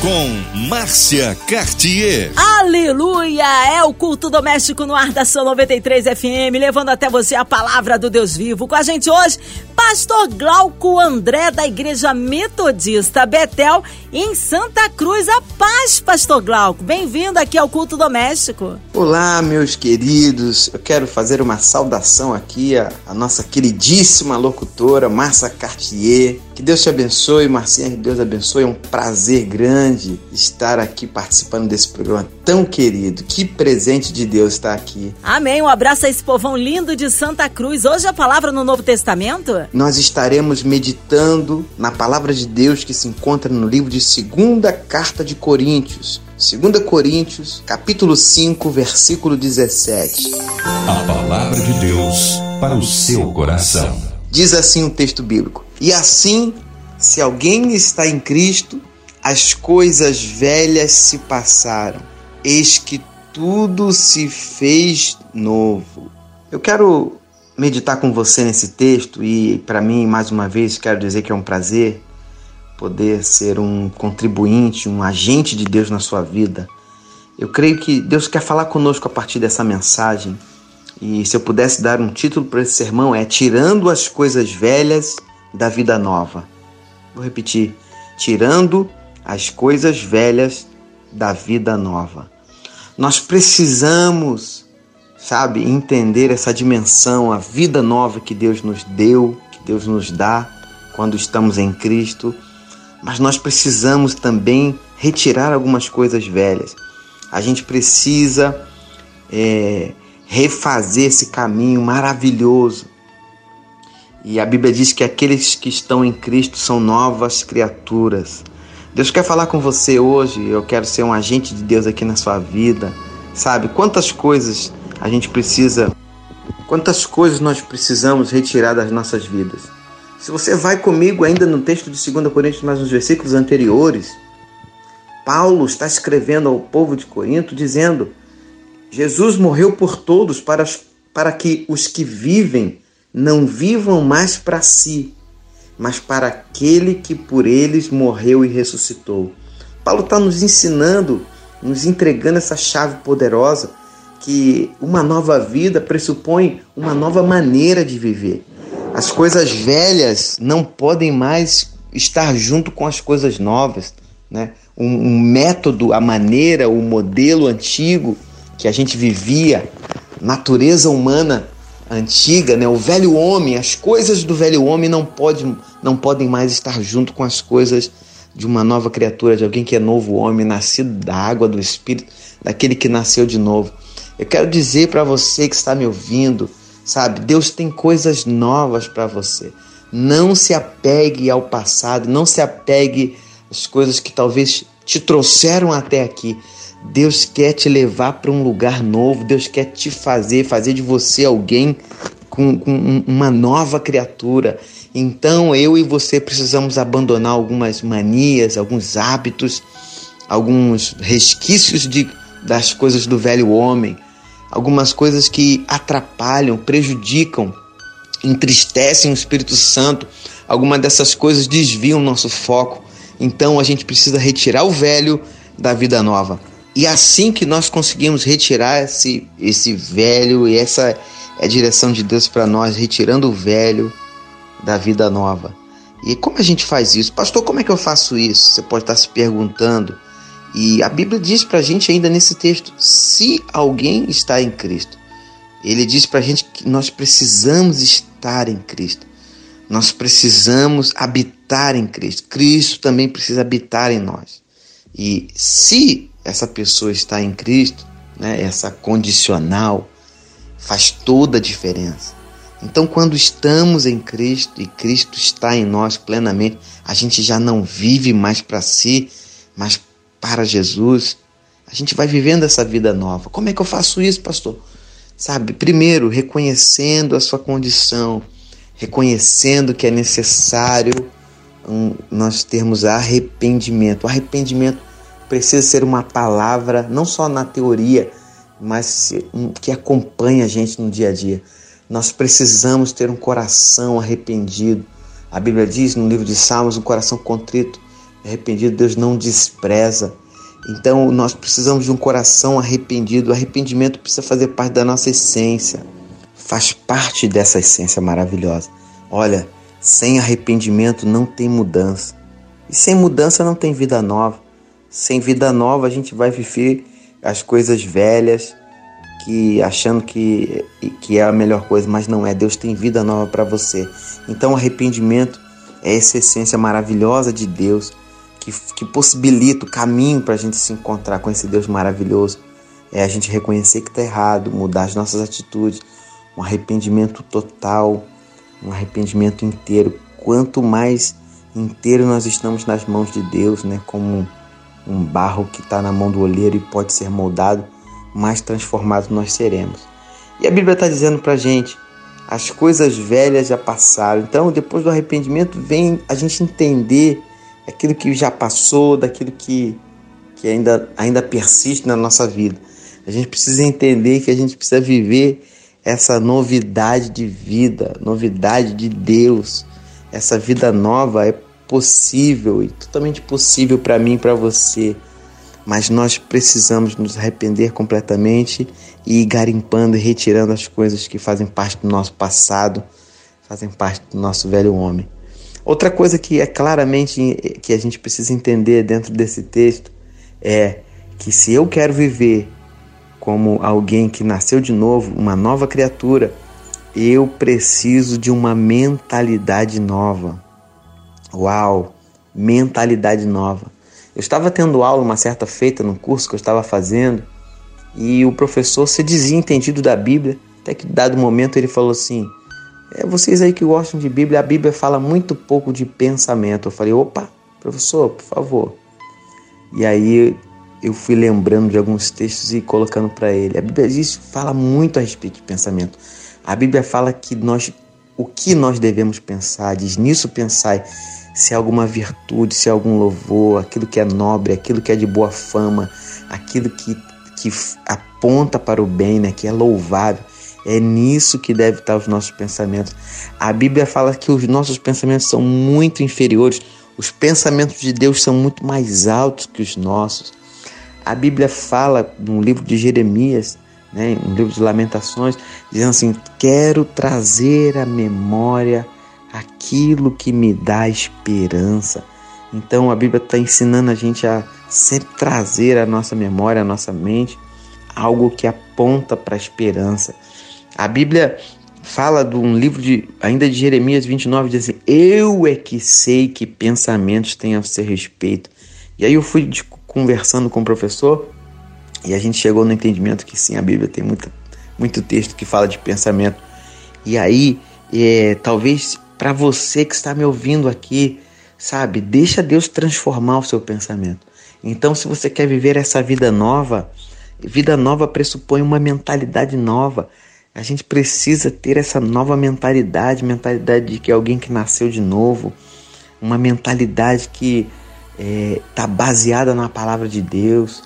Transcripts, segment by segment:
com Márcia Cartier. Aleluia! É o culto doméstico no ar da São 93 FM, levando até você a palavra do Deus vivo. Com a gente hoje, Pastor Glauco André, da Igreja Metodista Betel, em Santa Cruz. A paz, Pastor Glauco. Bem-vindo aqui ao culto doméstico. Olá, meus queridos. Eu quero fazer uma saudação aqui à, à nossa queridíssima locutora, Márcia Cartier. Que Deus te abençoe, Marcinha, que Deus abençoe. É um prazer grande estar aqui participando desse programa tão querido. Que presente de Deus estar aqui. Amém. Um abraço a esse povão lindo de Santa Cruz. Hoje a palavra no Novo Testamento? Nós estaremos meditando na palavra de Deus que se encontra no livro de Segunda Carta de Coríntios. 2 Coríntios, capítulo 5, versículo 17. A palavra de Deus para o seu coração. Diz assim o texto bíblico: E assim, se alguém está em Cristo, as coisas velhas se passaram, eis que tudo se fez novo. Eu quero meditar com você nesse texto e, para mim, mais uma vez, quero dizer que é um prazer poder ser um contribuinte, um agente de Deus na sua vida. Eu creio que Deus quer falar conosco a partir dessa mensagem. E se eu pudesse dar um título para esse sermão é Tirando as coisas velhas da vida nova. Vou repetir: Tirando as coisas velhas da vida nova. Nós precisamos, sabe, entender essa dimensão, a vida nova que Deus nos deu, que Deus nos dá quando estamos em Cristo mas nós precisamos também retirar algumas coisas velhas. A gente precisa é, refazer esse caminho maravilhoso. E a Bíblia diz que aqueles que estão em Cristo são novas criaturas. Deus quer falar com você hoje. Eu quero ser um agente de Deus aqui na sua vida. Sabe quantas coisas a gente precisa, quantas coisas nós precisamos retirar das nossas vidas. Se você vai comigo ainda no texto de 2 Coríntios, mais nos versículos anteriores, Paulo está escrevendo ao povo de Corinto dizendo: Jesus morreu por todos para, para que os que vivem não vivam mais para si, mas para aquele que por eles morreu e ressuscitou. Paulo está nos ensinando, nos entregando essa chave poderosa que uma nova vida pressupõe uma nova maneira de viver. As coisas velhas não podem mais estar junto com as coisas novas. Né? Um, um método, a maneira, o modelo antigo que a gente vivia, natureza humana antiga, né? o velho homem, as coisas do velho homem não, pode, não podem mais estar junto com as coisas de uma nova criatura, de alguém que é novo homem, nascido da água do Espírito, daquele que nasceu de novo. Eu quero dizer para você que está me ouvindo, Sabe, Deus tem coisas novas para você. Não se apegue ao passado, não se apegue às coisas que talvez te trouxeram até aqui. Deus quer te levar para um lugar novo, Deus quer te fazer, fazer de você alguém com, com uma nova criatura. Então eu e você precisamos abandonar algumas manias, alguns hábitos, alguns resquícios de, das coisas do velho homem algumas coisas que atrapalham, prejudicam, entristecem o Espírito Santo. Algumas dessas coisas desviam nosso foco. Então a gente precisa retirar o velho da vida nova. E assim que nós conseguimos retirar esse, esse velho, e essa é a direção de Deus para nós, retirando o velho da vida nova. E como a gente faz isso? Pastor, como é que eu faço isso? Você pode estar se perguntando. E a Bíblia diz para a gente ainda nesse texto: se alguém está em Cristo, ele diz para a gente que nós precisamos estar em Cristo. Nós precisamos habitar em Cristo. Cristo também precisa habitar em nós. E se essa pessoa está em Cristo, né, essa condicional, faz toda a diferença. Então, quando estamos em Cristo e Cristo está em nós plenamente, a gente já não vive mais para si, mas para Jesus, a gente vai vivendo essa vida nova. Como é que eu faço isso, pastor? Sabe, primeiro, reconhecendo a sua condição, reconhecendo que é necessário um, nós termos arrependimento. O arrependimento precisa ser uma palavra, não só na teoria, mas que acompanha a gente no dia a dia. Nós precisamos ter um coração arrependido. A Bíblia diz no livro de Salmos: um coração contrito, arrependido, Deus não despreza. Então nós precisamos de um coração arrependido. O arrependimento precisa fazer parte da nossa essência, faz parte dessa essência maravilhosa. Olha, sem arrependimento não tem mudança. E sem mudança não tem vida nova. Sem vida nova a gente vai viver as coisas velhas, que achando que, que é a melhor coisa, mas não é. Deus tem vida nova para você. Então, arrependimento é essa essência maravilhosa de Deus que, que possibilita o caminho para a gente se encontrar com esse Deus maravilhoso. É a gente reconhecer que está errado, mudar as nossas atitudes, um arrependimento total, um arrependimento inteiro. Quanto mais inteiro nós estamos nas mãos de Deus, né, como um barro que está na mão do olheiro e pode ser moldado, mais transformados nós seremos. E a Bíblia está dizendo para a gente: as coisas velhas já passaram. Então, depois do arrependimento, vem a gente entender aquilo que já passou, daquilo que, que ainda, ainda persiste na nossa vida. A gente precisa entender que a gente precisa viver essa novidade de vida, novidade de Deus. Essa vida nova é possível e totalmente possível para mim e para você. Mas nós precisamos nos arrepender completamente e ir garimpando e retirando as coisas que fazem parte do nosso passado, fazem parte do nosso velho homem. Outra coisa que é claramente que a gente precisa entender dentro desse texto é que se eu quero viver como alguém que nasceu de novo, uma nova criatura, eu preciso de uma mentalidade nova. Uau, mentalidade nova. Eu estava tendo aula uma certa feita no curso que eu estava fazendo e o professor se dizia entendido da Bíblia, até que dado momento ele falou assim: é, vocês aí que gostam de Bíblia, a Bíblia fala muito pouco de pensamento. Eu falei: opa, professor, por favor. E aí eu fui lembrando de alguns textos e colocando para ele. A Bíblia diz, fala muito a respeito de pensamento. A Bíblia fala que nós, o que nós devemos pensar, diz nisso pensai se há alguma virtude, se há algum louvor, aquilo que é nobre, aquilo que é de boa fama, aquilo que, que aponta para o bem, né, que é louvável. É nisso que deve estar os nossos pensamentos. A Bíblia fala que os nossos pensamentos são muito inferiores, os pensamentos de Deus são muito mais altos que os nossos. A Bíblia fala no livro de Jeremias, né, no livro de Lamentações, dizendo assim: Quero trazer à memória aquilo que me dá esperança. Então a Bíblia está ensinando a gente a sempre trazer à nossa memória, à nossa mente, algo que aponta para a esperança. A Bíblia fala de um livro de ainda de Jeremias 29, diz assim: Eu é que sei que pensamentos têm a seu respeito. E aí eu fui conversando com o professor e a gente chegou no entendimento que sim, a Bíblia tem muita, muito texto que fala de pensamento. E aí, é, talvez para você que está me ouvindo aqui, sabe? Deixa Deus transformar o seu pensamento. Então, se você quer viver essa vida nova, vida nova pressupõe uma mentalidade nova. A gente precisa ter essa nova mentalidade, mentalidade de que é alguém que nasceu de novo, uma mentalidade que está é, tá baseada na palavra de Deus.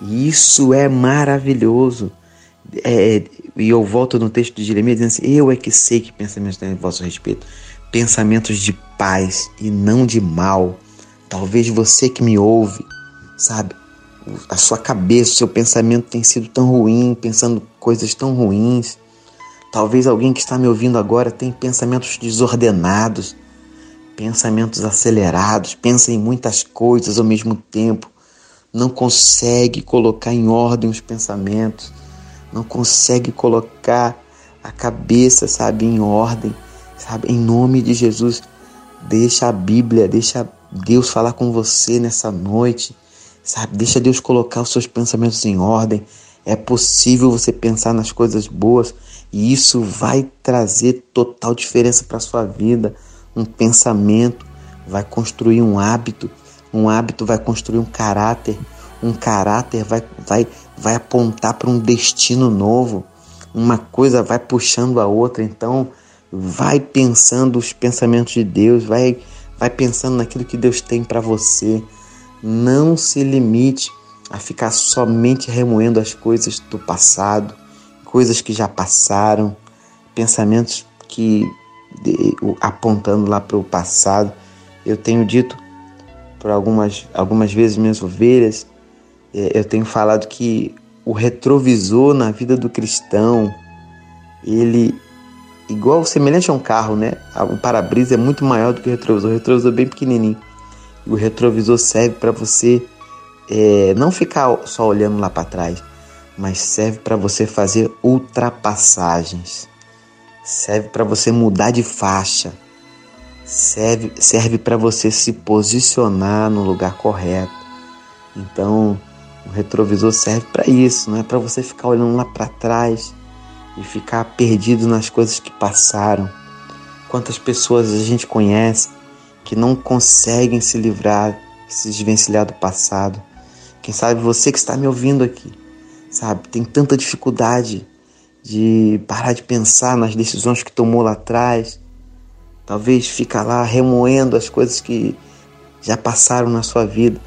E isso é maravilhoso. É, e eu volto no texto de Jeremias dizendo assim: Eu é que sei que pensamentos têm a vosso respeito, pensamentos de paz e não de mal. Talvez você que me ouve, sabe, a sua cabeça, o seu pensamento tem sido tão ruim, pensando coisas tão ruins. Talvez alguém que está me ouvindo agora tenha pensamentos desordenados, pensamentos acelerados, pensa em muitas coisas ao mesmo tempo, não consegue colocar em ordem os pensamentos não consegue colocar a cabeça, sabe, em ordem, sabe, em nome de Jesus, deixa a Bíblia, deixa Deus falar com você nessa noite, sabe, deixa Deus colocar os seus pensamentos em ordem. É possível você pensar nas coisas boas e isso vai trazer total diferença para sua vida. Um pensamento vai construir um hábito, um hábito vai construir um caráter, um caráter vai, vai, vai apontar para um destino novo, uma coisa vai puxando a outra. Então, vai pensando os pensamentos de Deus, vai, vai pensando naquilo que Deus tem para você. Não se limite a ficar somente remoendo as coisas do passado, coisas que já passaram, pensamentos que apontando lá para o passado. Eu tenho dito por algumas, algumas vezes minhas ovelhas, eu tenho falado que o retrovisor na vida do cristão, ele igual semelhante a um carro, né? O para-brisa é muito maior do que o retrovisor. O retrovisor é bem pequenininho. E o retrovisor serve para você é, não ficar só olhando lá para trás, mas serve para você fazer ultrapassagens. Serve para você mudar de faixa. Serve, serve para você se posicionar no lugar correto. Então, o retrovisor serve para isso, não é para você ficar olhando lá para trás e ficar perdido nas coisas que passaram. Quantas pessoas a gente conhece que não conseguem se livrar, se desvencilhar do passado. Quem sabe você que está me ouvindo aqui, sabe, tem tanta dificuldade de parar de pensar nas decisões que tomou lá atrás. Talvez ficar lá remoendo as coisas que já passaram na sua vida.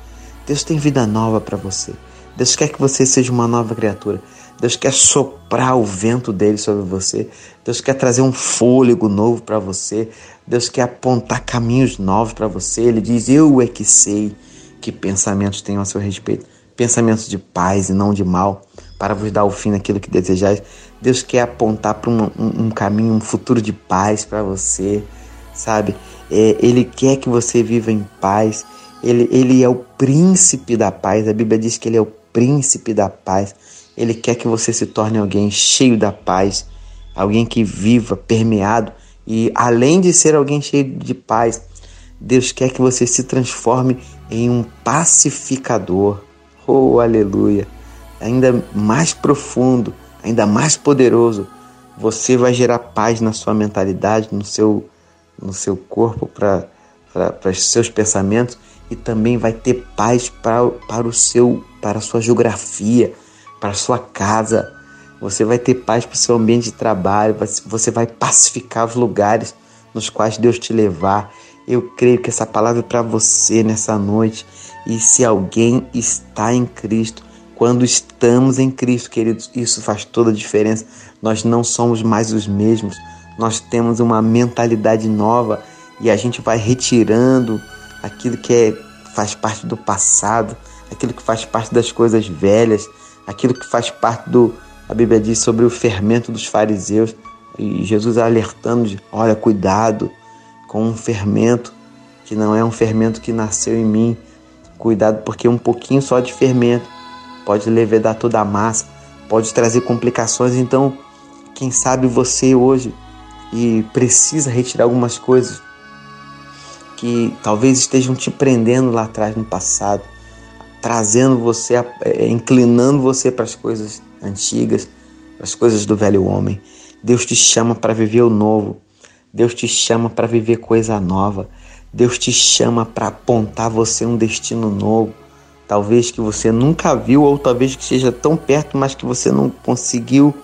Deus tem vida nova para você. Deus quer que você seja uma nova criatura. Deus quer soprar o vento dele sobre você. Deus quer trazer um fôlego novo para você. Deus quer apontar caminhos novos para você. Ele diz: Eu é que sei que pensamentos tenho a seu respeito. Pensamentos de paz e não de mal, para vos dar o fim daquilo que desejais. Deus quer apontar para um, um, um, caminho, um futuro de paz para você, sabe? É, ele quer que você viva em paz. Ele, ele é o príncipe da paz. A Bíblia diz que ele é o príncipe da paz. Ele quer que você se torne alguém cheio da paz, alguém que viva permeado e além de ser alguém cheio de paz, Deus quer que você se transforme em um pacificador. Oh, aleluia! Ainda mais profundo, ainda mais poderoso. Você vai gerar paz na sua mentalidade, no seu, no seu corpo, para os seus pensamentos e também vai ter paz para, para o seu para a sua geografia, para a sua casa. Você vai ter paz para o seu ambiente de trabalho, você vai pacificar os lugares nos quais Deus te levar. Eu creio que essa palavra é para você nessa noite. E se alguém está em Cristo, quando estamos em Cristo, queridos, isso faz toda a diferença. Nós não somos mais os mesmos, nós temos uma mentalidade nova e a gente vai retirando aquilo que é, faz parte do passado, aquilo que faz parte das coisas velhas aquilo que faz parte do. A Bíblia diz sobre o fermento dos fariseus. E Jesus alertando olha, cuidado com um fermento que não é um fermento que nasceu em mim. Cuidado, porque um pouquinho só de fermento pode levedar toda a massa, pode trazer complicações. Então, quem sabe você hoje e precisa retirar algumas coisas que talvez estejam te prendendo lá atrás no passado trazendo você, é, inclinando você para as coisas antigas, para as coisas do velho homem. Deus te chama para viver o novo. Deus te chama para viver coisa nova. Deus te chama para apontar você um destino novo. Talvez que você nunca viu, ou talvez que esteja tão perto, mas que você não conseguiu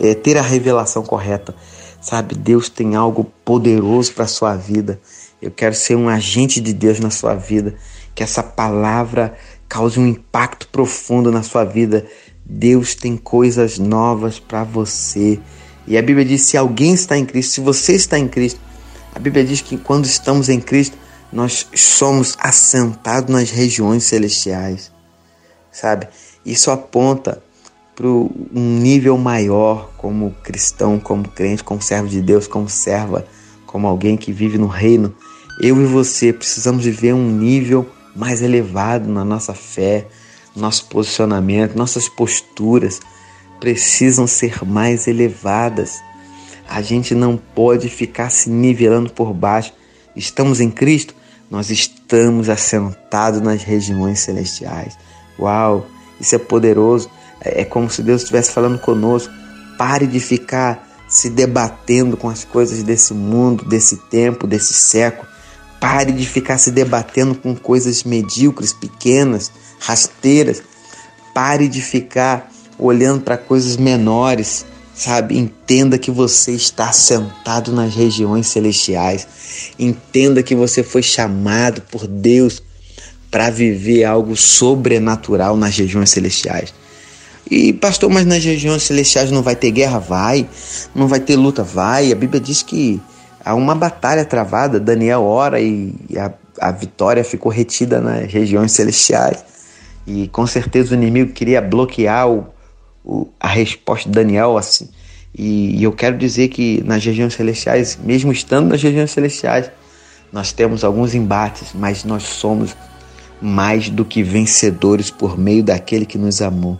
é, ter a revelação correta. Sabe, Deus tem algo poderoso para a sua vida. Eu quero ser um agente de Deus na sua vida. Que essa palavra cause um impacto profundo na sua vida. Deus tem coisas novas para você. E a Bíblia diz: se alguém está em Cristo, se você está em Cristo, a Bíblia diz que quando estamos em Cristo, nós somos assentados nas regiões celestiais. Sabe? Isso aponta para um nível maior como cristão, como crente, como servo de Deus, como serva, como alguém que vive no reino. Eu e você precisamos viver um nível mais elevado na nossa fé, nosso posicionamento, nossas posturas precisam ser mais elevadas. A gente não pode ficar se nivelando por baixo. Estamos em Cristo, nós estamos assentados nas regiões celestiais. Uau, isso é poderoso. É, é como se Deus estivesse falando conosco. Pare de ficar se debatendo com as coisas desse mundo, desse tempo, desse século. Pare de ficar se debatendo com coisas medíocres, pequenas, rasteiras. Pare de ficar olhando para coisas menores, sabe? Entenda que você está sentado nas regiões celestiais. Entenda que você foi chamado por Deus para viver algo sobrenatural nas regiões celestiais. E pastor, mas nas regiões celestiais não vai ter guerra? Vai. Não vai ter luta? Vai. A Bíblia diz que há uma batalha travada. Daniel ora e a, a vitória ficou retida nas regiões celestiais. E com certeza o inimigo queria bloquear o, o, a resposta de Daniel. assim. E, e eu quero dizer que nas regiões celestiais, mesmo estando nas regiões celestiais, nós temos alguns embates, mas nós somos mais do que vencedores por meio daquele que nos amou.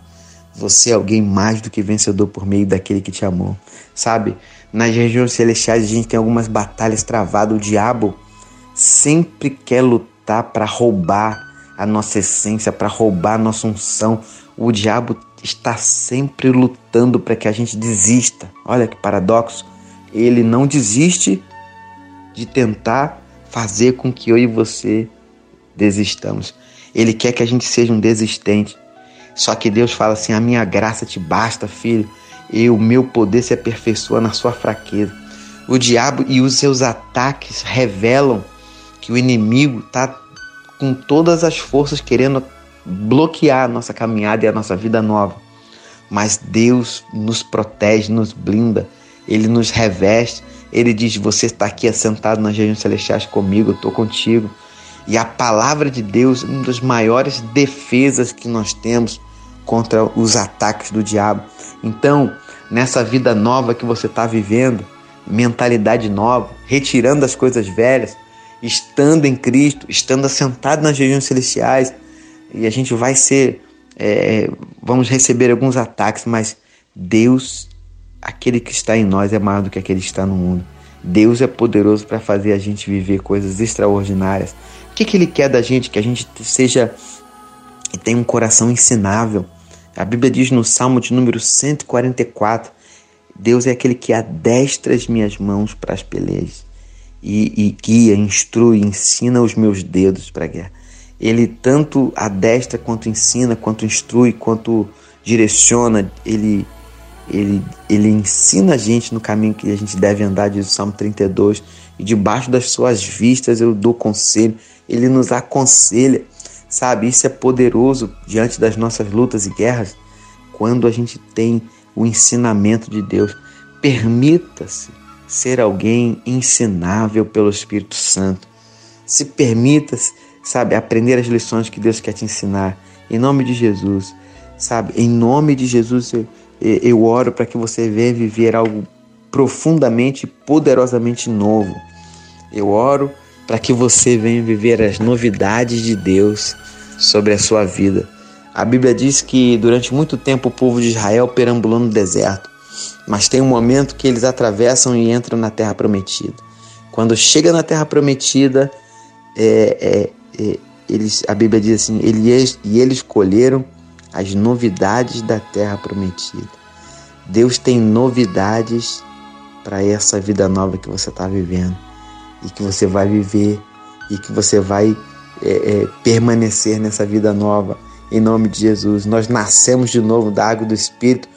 Você é alguém mais do que vencedor por meio daquele que te amou. Sabe? Nas regiões celestiais a gente tem algumas batalhas travadas. O diabo sempre quer lutar para roubar a nossa essência, para roubar a nossa unção. O diabo está sempre lutando para que a gente desista. Olha que paradoxo. Ele não desiste de tentar fazer com que eu e você desistamos. Ele quer que a gente seja um desistente. Só que Deus fala assim: a minha graça te basta, filho, e o meu poder se aperfeiçoa na sua fraqueza. O diabo e os seus ataques revelam que o inimigo está com todas as forças querendo bloquear a nossa caminhada e a nossa vida nova. Mas Deus nos protege, nos blinda, Ele nos reveste. Ele diz: Você está aqui assentado nas regiões celestiais comigo, eu estou contigo. E a palavra de Deus é uma das maiores defesas que nós temos contra os ataques do diabo. Então, nessa vida nova que você está vivendo, mentalidade nova, retirando as coisas velhas, estando em Cristo, estando assentado nas regiões celestiais, e a gente vai ser, é, vamos receber alguns ataques, mas Deus, aquele que está em nós, é maior do que aquele que está no mundo. Deus é poderoso para fazer a gente viver coisas extraordinárias. O que, que Ele quer da gente? Que a gente seja e tenha um coração ensinável. A Bíblia diz no Salmo de número 144: Deus é aquele que adestra as minhas mãos para as pelejas e, e guia, instrui, ensina os meus dedos para a guerra. Ele tanto adestra quanto ensina, quanto instrui, quanto direciona. Ele, ele, ele ensina a gente no caminho que a gente deve andar, diz o Salmo 32. E debaixo das suas vistas eu dou conselho ele nos aconselha, sabe? Isso é poderoso diante das nossas lutas e guerras, quando a gente tem o ensinamento de Deus. Permita-se ser alguém ensinável pelo Espírito Santo. Se permita, sabe, aprender as lições que Deus quer te ensinar. Em nome de Jesus, sabe? Em nome de Jesus, eu, eu oro para que você venha viver algo profundamente, poderosamente novo. Eu oro para que você venha viver as novidades de Deus sobre a sua vida. A Bíblia diz que durante muito tempo o povo de Israel perambulou no deserto, mas tem um momento que eles atravessam e entram na terra prometida. Quando chega na terra prometida, é, é, é, eles, a Bíblia diz assim: eles, e eles colheram as novidades da terra prometida. Deus tem novidades para essa vida nova que você está vivendo e que você vai viver e que você vai é, é, permanecer nessa vida nova. Em nome de Jesus, nós nascemos de novo da água do Espírito,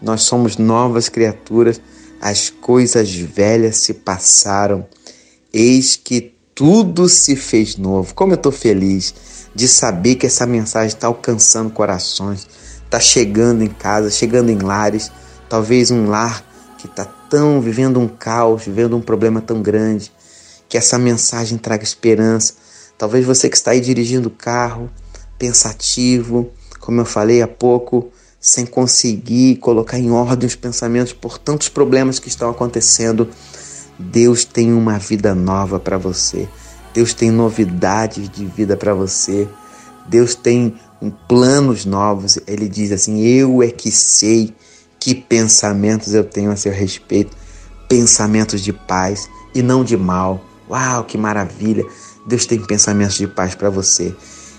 nós somos novas criaturas, as coisas velhas se passaram, eis que tudo se fez novo. Como eu estou feliz de saber que essa mensagem está alcançando corações, está chegando em casa, chegando em lares, talvez um lar que está tão vivendo um caos, vivendo um problema tão grande que essa mensagem traga esperança. Talvez você que está aí dirigindo o carro, pensativo, como eu falei há pouco, sem conseguir colocar em ordem os pensamentos por tantos problemas que estão acontecendo. Deus tem uma vida nova para você. Deus tem novidades de vida para você. Deus tem planos novos. Ele diz assim: Eu é que sei que pensamentos eu tenho a seu respeito, pensamentos de paz e não de mal, Uau, que maravilha! Deus tem pensamentos de paz para você.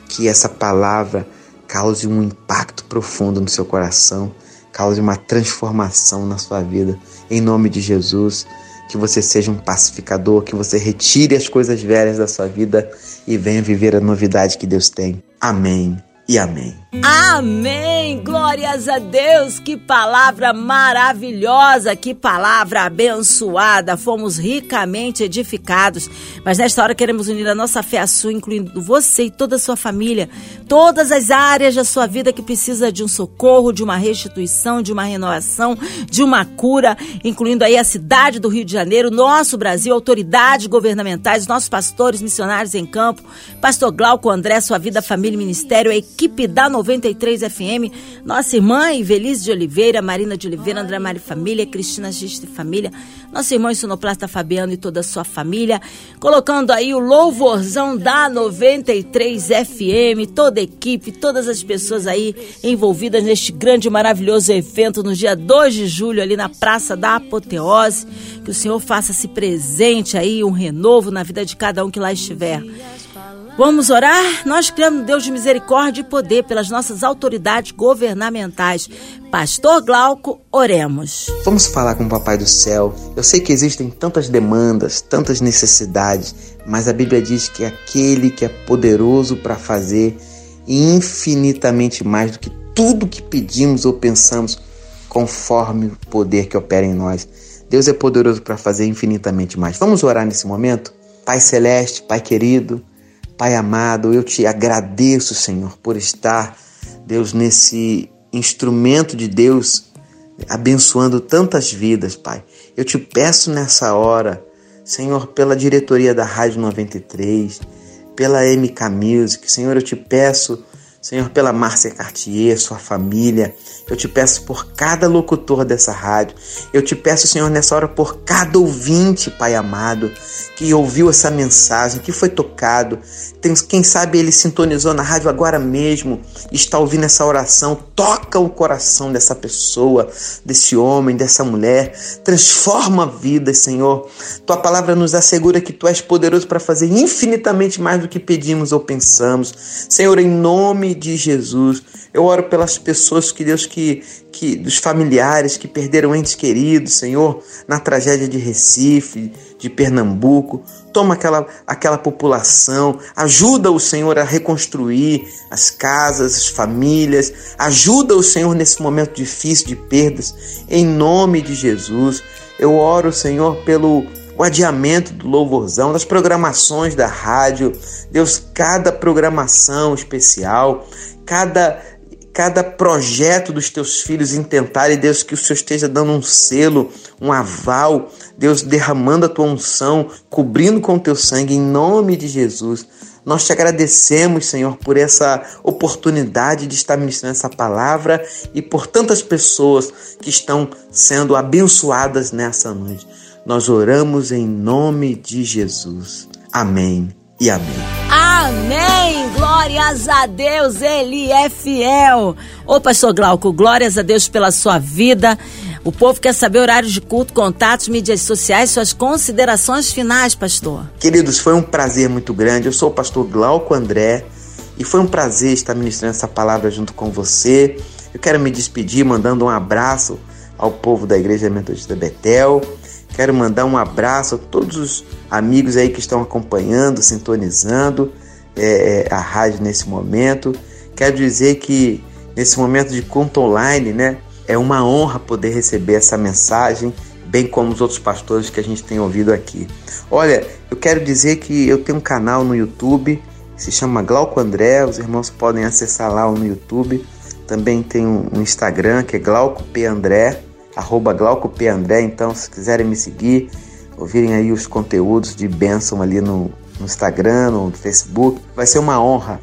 Que essa palavra cause um impacto profundo no seu coração, cause uma transformação na sua vida. Em nome de Jesus, que você seja um pacificador, que você retire as coisas velhas da sua vida e venha viver a novidade que Deus tem. Amém e amém. Amém! Glórias a Deus! Que palavra maravilhosa, que palavra abençoada! Fomos ricamente edificados. Mas nesta hora queremos unir a nossa fé à sua, incluindo você e toda a sua família, todas as áreas da sua vida que precisa de um socorro, de uma restituição, de uma renovação, de uma cura, incluindo aí a cidade do Rio de Janeiro, nosso Brasil, autoridades governamentais, nossos pastores, missionários em campo, pastor Glauco André, sua vida, família e ministério, a equipe da 93 FM, nossa irmã Ivelise de Oliveira, Marina de Oliveira, André Mari Família, Cristina Giste Família, nosso irmão Sonoplasta Fabiano e toda a sua família, colocando aí o louvorzão da 93 FM, toda a equipe, todas as pessoas aí envolvidas neste grande e maravilhoso evento no dia 2 de julho ali na Praça da Apoteose, que o Senhor faça-se presente aí, um renovo na vida de cada um que lá estiver. Vamos orar? Nós cremos Deus de misericórdia e poder pelas nossas autoridades governamentais. Pastor Glauco, oremos. Vamos falar com o Papai do Céu. Eu sei que existem tantas demandas, tantas necessidades, mas a Bíblia diz que aquele que é poderoso para fazer infinitamente mais do que tudo que pedimos ou pensamos, conforme o poder que opera em nós. Deus é poderoso para fazer infinitamente mais. Vamos orar nesse momento? Pai Celeste, Pai querido, Pai amado, eu te agradeço, Senhor, por estar, Deus, nesse instrumento de Deus, abençoando tantas vidas, Pai. Eu te peço nessa hora, Senhor, pela diretoria da Rádio 93, pela MK Music, Senhor, eu te peço Senhor, pela Márcia Cartier, sua família. Eu te peço por cada locutor dessa rádio. Eu te peço, Senhor, nessa hora por cada ouvinte, Pai amado, que ouviu essa mensagem, que foi tocado. Quem sabe ele sintonizou na rádio agora mesmo, está ouvindo essa oração. Toca o coração dessa pessoa, desse homem, dessa mulher. Transforma vidas, Senhor. Tua palavra nos assegura que tu és poderoso para fazer infinitamente mais do que pedimos ou pensamos. Senhor, em nome de Jesus. Eu oro pelas pessoas que Deus que que dos familiares que perderam entes queridos, Senhor, na tragédia de Recife, de Pernambuco. Toma aquela aquela população, ajuda o Senhor a reconstruir as casas, as famílias. Ajuda o Senhor nesse momento difícil de perdas. Em nome de Jesus, eu oro, Senhor, pelo o adiamento do louvorzão, das programações da rádio. Deus, cada programação especial, cada cada projeto dos teus filhos intentarem, Deus, que o Senhor esteja dando um selo, um aval, Deus, derramando a tua unção, cobrindo com o teu sangue, em nome de Jesus. Nós te agradecemos, Senhor, por essa oportunidade de estar ministrando essa palavra e por tantas pessoas que estão sendo abençoadas nessa noite. Nós oramos em nome de Jesus. Amém e amém. Amém! Glórias a Deus, Ele é fiel. Ô, pastor Glauco, glórias a Deus pela sua vida. O povo quer saber horários de culto, contatos, mídias sociais, suas considerações finais, pastor. Queridos, foi um prazer muito grande. Eu sou o pastor Glauco André e foi um prazer estar ministrando essa palavra junto com você. Eu quero me despedir mandando um abraço ao povo da Igreja Metodista Betel Quero mandar um abraço a todos os amigos aí que estão acompanhando, sintonizando é, é, a rádio nesse momento. Quero dizer que nesse momento de conto online, né, é uma honra poder receber essa mensagem, bem como os outros pastores que a gente tem ouvido aqui. Olha, eu quero dizer que eu tenho um canal no YouTube, se chama Glauco André, os irmãos podem acessar lá no YouTube. Também tem um Instagram que é Glauco P André arroba Glauco P. André. Então, se quiserem me seguir, ouvirem aí os conteúdos de bênção ali no, no Instagram, no Facebook, vai ser uma honra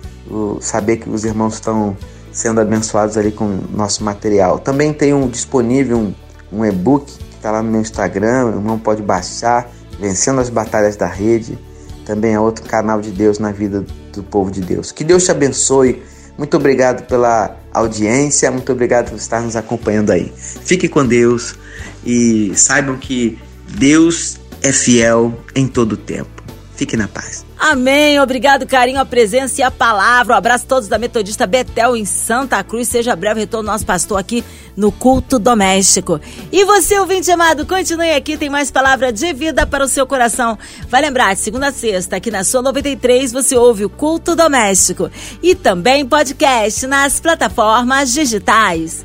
saber que os irmãos estão sendo abençoados ali com nosso material. Também tem um, disponível um, um e-book que está lá no meu Instagram, o irmão pode baixar, Vencendo as Batalhas da Rede. Também é outro canal de Deus na vida do povo de Deus. Que Deus te abençoe muito obrigado pela audiência, muito obrigado por estar nos acompanhando aí. Fique com Deus e saibam que Deus é fiel em todo o tempo. Fique na paz. Amém. Obrigado, carinho, a presença e a palavra. Um abraço a todos da Metodista Betel em Santa Cruz. Seja breve retorno nosso pastor aqui no culto doméstico. E você, ouvinte amado, continue aqui, tem mais palavra de vida para o seu coração. Vai lembrar, de segunda a sexta, aqui na sua 93, você ouve o culto doméstico. E também podcast nas plataformas digitais.